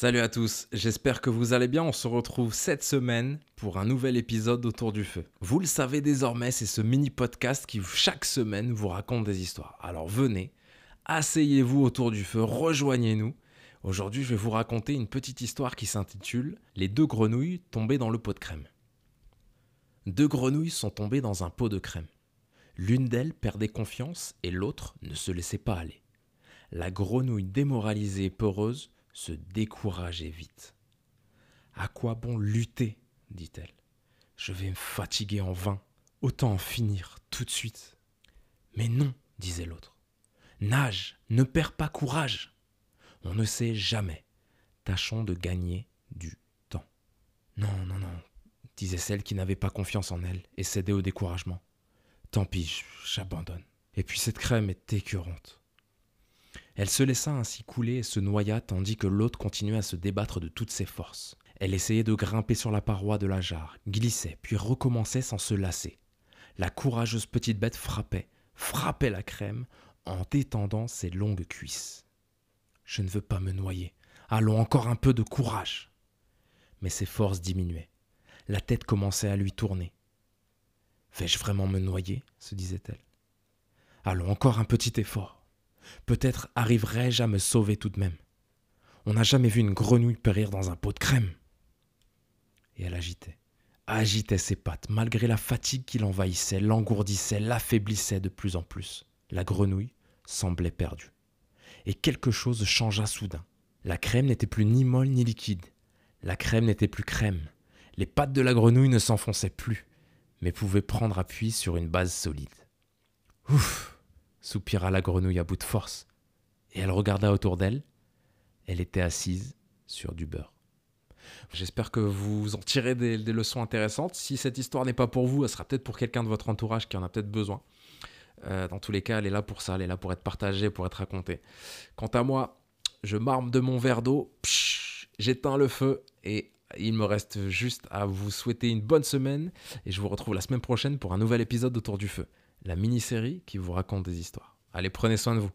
Salut à tous, j'espère que vous allez bien. On se retrouve cette semaine pour un nouvel épisode autour du feu. Vous le savez désormais, c'est ce mini podcast qui chaque semaine vous raconte des histoires. Alors venez, asseyez-vous autour du feu, rejoignez-nous. Aujourd'hui, je vais vous raconter une petite histoire qui s'intitule Les deux grenouilles tombées dans le pot de crème. Deux grenouilles sont tombées dans un pot de crème. L'une d'elles perdait confiance et l'autre ne se laissait pas aller. La grenouille démoralisée et peureuse se décourageait vite. À quoi bon lutter dit-elle. Je vais me fatiguer en vain. Autant en finir tout de suite. Mais non, disait l'autre. Nage, ne perds pas courage. On ne sait jamais. Tâchons de gagner du temps. Non, non, non, disait celle qui n'avait pas confiance en elle et cédait au découragement. Tant pis, j'abandonne. Et puis cette crème est écœurante. Elle se laissa ainsi couler et se noya tandis que l'autre continuait à se débattre de toutes ses forces. Elle essayait de grimper sur la paroi de la jarre, glissait, puis recommençait sans se lasser. La courageuse petite bête frappait, frappait la crème en détendant ses longues cuisses. Je ne veux pas me noyer. Allons encore un peu de courage. Mais ses forces diminuaient. La tête commençait à lui tourner. Vais-je vraiment me noyer? se disait-elle. Allons encore un petit effort. Peut-être arriverai-je à me sauver tout de même. On n'a jamais vu une grenouille périr dans un pot de crème. Et elle agitait, agitait ses pattes, malgré la fatigue qui l'envahissait, l'engourdissait, l'affaiblissait de plus en plus. La grenouille semblait perdue. Et quelque chose changea soudain. La crème n'était plus ni molle ni liquide. La crème n'était plus crème. Les pattes de la grenouille ne s'enfonçaient plus, mais pouvaient prendre appui sur une base solide. Ouf soupira la grenouille à bout de force, et elle regarda autour d'elle. Elle était assise sur du beurre. J'espère que vous en tirez des, leçons intéressantes. Si cette histoire n'est pas pour vous, elle sera peut-être pour quelqu'un de votre entourage qui en a peut-être besoin. Euh, dans tous les cas, elle est là pour ça, elle est là pour être partagée, pour être racontée. Quant à moi, je marme de mon verre d'eau, j'éteins le feu et il me reste juste à vous souhaiter une bonne semaine et je vous retrouve la semaine prochaine pour un nouvel épisode autour du feu la mini-série qui vous raconte des histoires. Allez, prenez soin de vous.